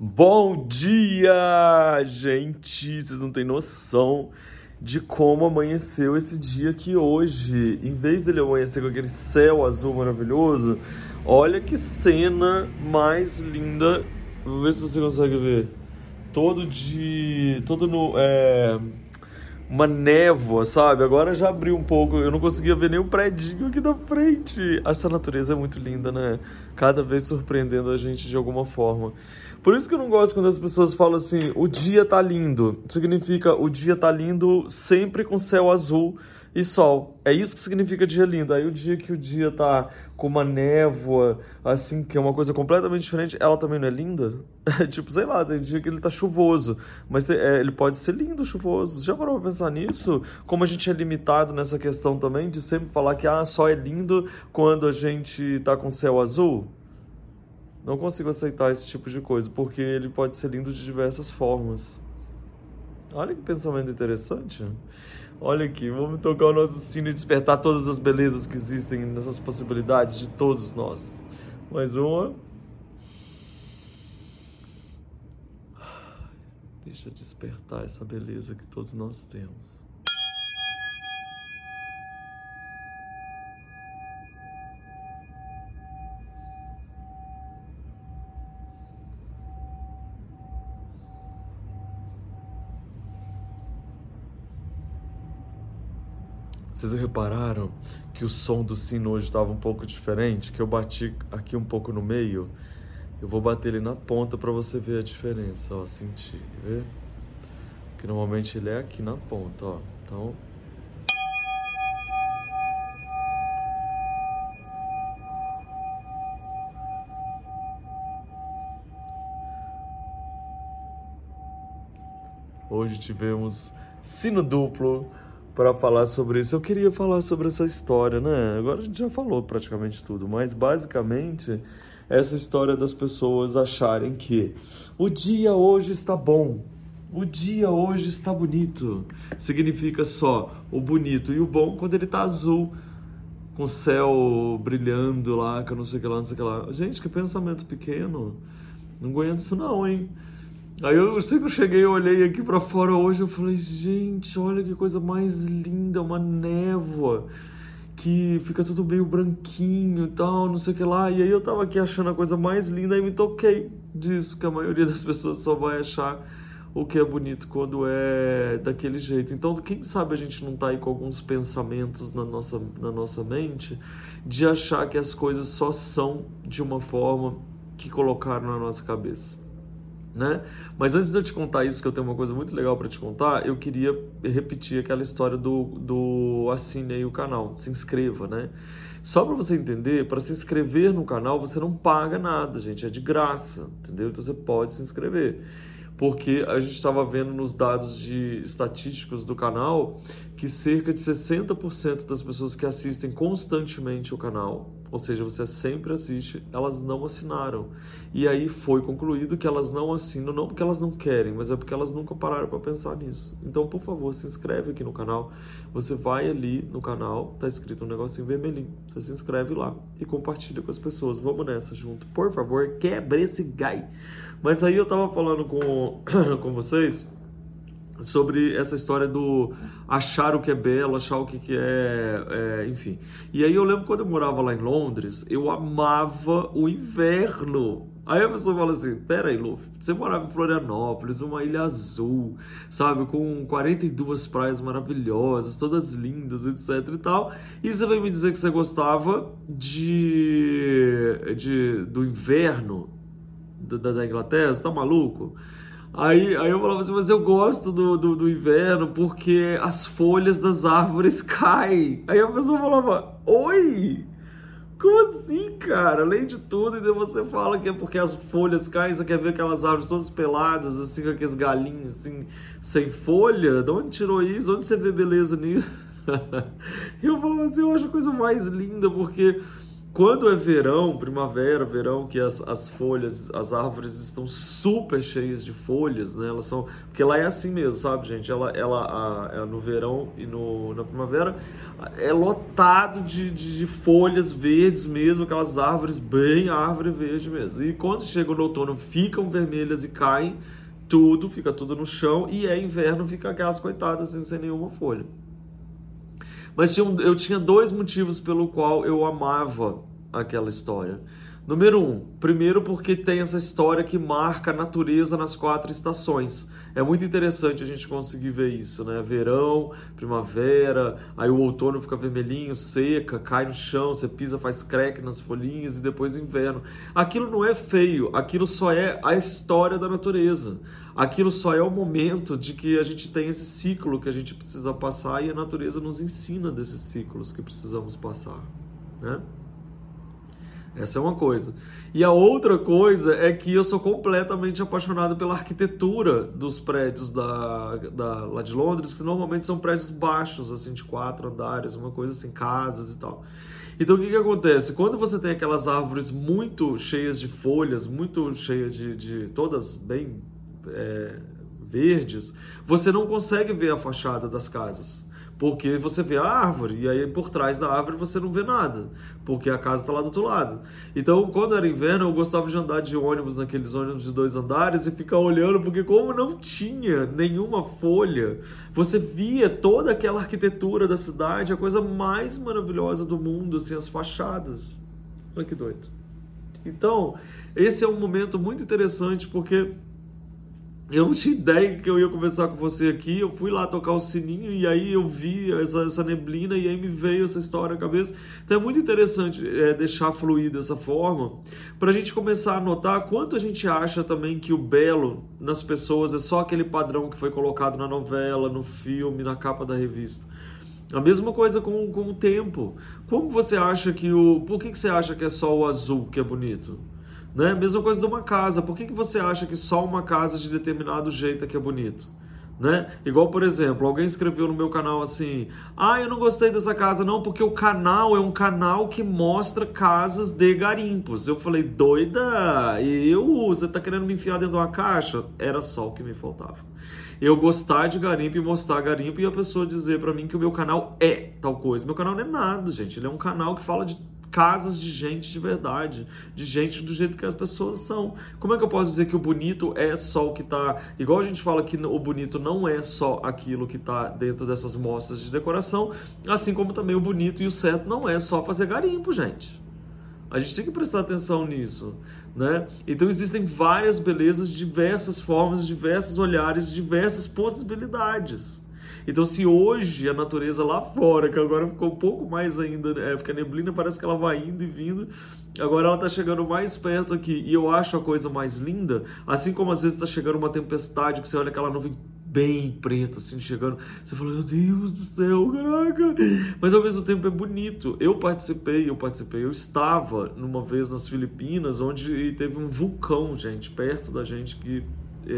Bom dia, gente! Vocês não têm noção de como amanheceu esse dia aqui hoje. Em vez dele amanhecer com aquele céu azul maravilhoso, olha que cena mais linda. Vou ver se você consegue ver. Todo de. Todo no. É, uma névoa, sabe? Agora já abriu um pouco, eu não conseguia ver nem o predinho aqui da frente. Essa natureza é muito linda, né? Cada vez surpreendendo a gente de alguma forma. Por isso que eu não gosto quando as pessoas falam assim: o dia tá lindo. Significa o dia tá lindo sempre com céu azul e sol. É isso que significa dia lindo. Aí o dia que o dia tá com uma névoa, assim, que é uma coisa completamente diferente, ela também não é linda? tipo, sei lá, tem dia que ele tá chuvoso, mas é, ele pode ser lindo chuvoso. Já parou pra pensar nisso? Como a gente é limitado nessa questão também de sempre falar que ah, só é lindo quando a gente tá com céu azul? Não consigo aceitar esse tipo de coisa, porque ele pode ser lindo de diversas formas. Olha que pensamento interessante. Olha aqui, vamos tocar o nosso sino e despertar todas as belezas que existem nessas possibilidades de todos nós. Mais uma. Deixa despertar essa beleza que todos nós temos. Vocês repararam que o som do sino hoje estava um pouco diferente? Que eu bati aqui um pouco no meio. Eu vou bater ele na ponta para você ver a diferença, ó, sentir, vê? Que normalmente ele é aqui na ponta, ó. Então, Hoje tivemos sino duplo para falar sobre isso. Eu queria falar sobre essa história, né? Agora a gente já falou praticamente tudo, mas basicamente essa história das pessoas acharem que o dia hoje está bom, o dia hoje está bonito. Significa só o bonito e o bom quando ele está azul, com o céu brilhando lá, que eu não sei o que lá, não sei o que lá. Gente, que pensamento pequeno. Não aguento isso não, hein? Aí eu sei que eu cheguei, eu olhei aqui para fora hoje, eu falei, gente, olha que coisa mais linda, uma névoa que fica tudo meio branquinho e tal, não sei o que lá. E aí eu tava aqui achando a coisa mais linda e me toquei disso, que a maioria das pessoas só vai achar o que é bonito quando é daquele jeito. Então, quem sabe a gente não tá aí com alguns pensamentos na nossa, na nossa mente de achar que as coisas só são de uma forma que colocaram na nossa cabeça né? Mas antes de eu te contar isso, que eu tenho uma coisa muito legal para te contar, eu queria repetir aquela história do, do assine aí o canal, se inscreva, né? Só para você entender, para se inscrever no canal você não paga nada, gente, é de graça, entendeu? Então você pode se inscrever. Porque a gente estava vendo nos dados de estatísticos do canal que cerca de 60% das pessoas que assistem constantemente o canal ou seja, você sempre assiste, elas não assinaram. E aí foi concluído que elas não assinam, não porque elas não querem, mas é porque elas nunca pararam para pensar nisso. Então, por favor, se inscreve aqui no canal. Você vai ali no canal, tá escrito um negocinho vermelhinho. Você se inscreve lá e compartilha com as pessoas. Vamos nessa junto. Por favor, quebre esse gai. Mas aí eu tava falando com, com vocês sobre essa história do achar o que é belo, achar o que, é, é, enfim. E aí eu lembro quando eu morava lá em Londres, eu amava o inverno. Aí a pessoa fala assim: pera aí, Lu, você morava em Florianópolis, uma ilha azul, sabe, com 42 praias maravilhosas, todas lindas, etc e tal. E você vai me dizer que você gostava de, de do inverno da, da Inglaterra? Você tá maluco? Aí, aí eu falava assim, mas eu gosto do, do, do, inverno porque as folhas das árvores caem. Aí a pessoa falava, oi? Como assim, cara? Além de tudo, então você fala que é porque as folhas caem, você quer ver aquelas árvores todas peladas, assim, com aqueles galinhos, assim, sem folha? De onde tirou isso? Onde você vê beleza nisso? eu falava assim, eu acho a coisa mais linda, porque quando é verão, primavera, verão, que as, as folhas, as árvores estão super cheias de folhas, né? Elas são. Porque lá é assim mesmo, sabe, gente? Ela, ela a, a, no verão e no, na primavera é lotado de, de, de, folhas verdes mesmo, aquelas árvores bem árvore verde mesmo. E quando chega no outono, ficam vermelhas e caem tudo, fica tudo no chão, e é inverno, fica aquelas coitadas assim, sem nenhuma folha. Mas tinha eu tinha dois motivos pelo qual eu amava aquela história. Número um, primeiro porque tem essa história que marca a natureza nas quatro estações. É muito interessante a gente conseguir ver isso, né? Verão, primavera, aí o outono fica vermelhinho, seca, cai no chão, você pisa, faz crack nas folhinhas e depois inverno. Aquilo não é feio, aquilo só é a história da natureza. Aquilo só é o momento de que a gente tem esse ciclo que a gente precisa passar e a natureza nos ensina desses ciclos que precisamos passar, né? Essa é uma coisa. E a outra coisa é que eu sou completamente apaixonado pela arquitetura dos prédios da, da, lá de Londres, que normalmente são prédios baixos, assim, de quatro andares, uma coisa assim, casas e tal. Então o que, que acontece? Quando você tem aquelas árvores muito cheias de folhas, muito cheias de, de todas bem é, verdes, você não consegue ver a fachada das casas. Porque você vê a árvore, e aí por trás da árvore você não vê nada, porque a casa está lá do outro lado. Então, quando era inverno, eu gostava de andar de ônibus, naqueles ônibus de dois andares, e ficar olhando, porque como não tinha nenhuma folha, você via toda aquela arquitetura da cidade, a coisa mais maravilhosa do mundo, assim, as fachadas. Olha que doido. Então, esse é um momento muito interessante, porque eu não tinha ideia que eu ia conversar com você aqui. Eu fui lá tocar o sininho e aí eu vi essa, essa neblina e aí me veio essa história na cabeça. Então é muito interessante é, deixar fluir dessa forma para a gente começar a notar quanto a gente acha também que o belo nas pessoas é só aquele padrão que foi colocado na novela, no filme, na capa da revista. A mesma coisa com, com o tempo. Como você acha que o. Por que, que você acha que é só o azul que é bonito? Né? Mesma coisa de uma casa. Por que, que você acha que só uma casa de determinado jeito é que é bonito? Né? Igual, por exemplo, alguém escreveu no meu canal assim: Ah, eu não gostei dessa casa, não, porque o canal é um canal que mostra casas de garimpos. Eu falei, doida, eu, você tá querendo me enfiar dentro de uma caixa? Era só o que me faltava. Eu gostar de garimpo e mostrar garimpo e a pessoa dizer para mim que o meu canal é tal coisa. Meu canal não é nada, gente. Ele é um canal que fala de casas de gente de verdade, de gente do jeito que as pessoas são. Como é que eu posso dizer que o bonito é só o que está. Igual a gente fala que o bonito não é só aquilo que está dentro dessas mostras de decoração, assim como também o bonito e o certo não é só fazer garimpo, gente. A gente tem que prestar atenção nisso, né? Então existem várias belezas, diversas formas, diversos olhares, diversas possibilidades. Então, se hoje a natureza lá fora, que agora ficou um pouco mais ainda, é, fica neblina, parece que ela vai indo e vindo, agora ela está chegando mais perto aqui, e eu acho a coisa mais linda, assim como às vezes está chegando uma tempestade, que você olha aquela nuvem bem preta, assim, chegando. Você fala, meu Deus do céu, caraca! Mas ao mesmo tempo é bonito. Eu participei, eu participei, eu estava numa vez nas Filipinas, onde teve um vulcão, gente, perto da gente, que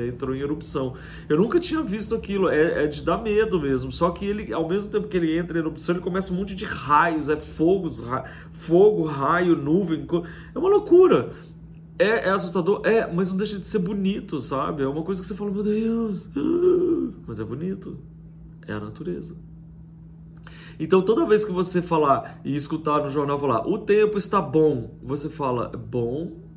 entrou em erupção. Eu nunca tinha visto aquilo, é, é, de dar medo mesmo. Só que ele, ao mesmo tempo que ele entra em erupção, ele começa um monte de raios, é fogos, ra fogo, raio, nuvem, é uma loucura. É, é, assustador? É, mas não deixa de ser bonito, sabe? É uma coisa que você fala, meu Deus, mas é bonito. É a natureza. Então, toda vez que você falar e escutar no jornal falar, o tempo está bom, você fala, bom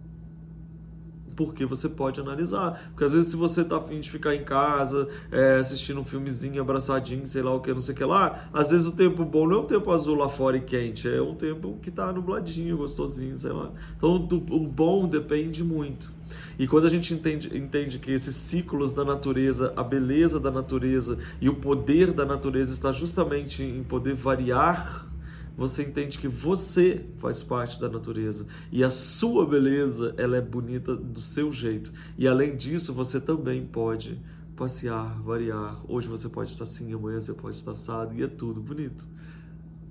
porque você pode analisar. Porque às vezes, se você tá afim de ficar em casa, é, assistindo um filmezinho abraçadinho, sei lá o que, não sei o que lá, às vezes o tempo bom não é um tempo azul lá fora e quente, é um tempo que tá nubladinho, gostosinho, sei lá. Então, o bom depende muito. E quando a gente entende, entende que esses ciclos da natureza, a beleza da natureza e o poder da natureza está justamente em poder variar você entende que você faz parte da natureza e a sua beleza ela é bonita do seu jeito e além disso você também pode passear, variar. Hoje você pode estar assim, amanhã você pode estar assado e é tudo bonito.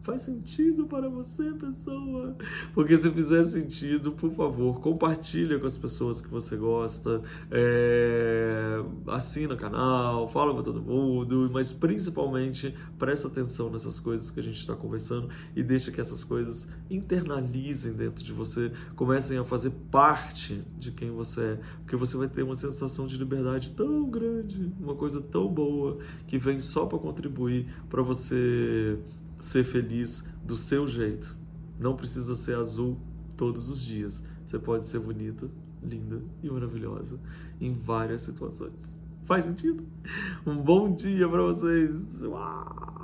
Faz sentido para você, pessoa? Porque se fizer sentido, por favor, compartilha com as pessoas que você gosta, é... assina o canal, fala para todo mundo, mas principalmente presta atenção nessas coisas que a gente está conversando e deixa que essas coisas internalizem dentro de você, comecem a fazer parte de quem você é, porque você vai ter uma sensação de liberdade tão grande, uma coisa tão boa que vem só para contribuir para você ser feliz do seu jeito. Não precisa ser azul todos os dias. Você pode ser bonita, linda e maravilhosa em várias situações. Faz sentido? Um bom dia para vocês. Uau!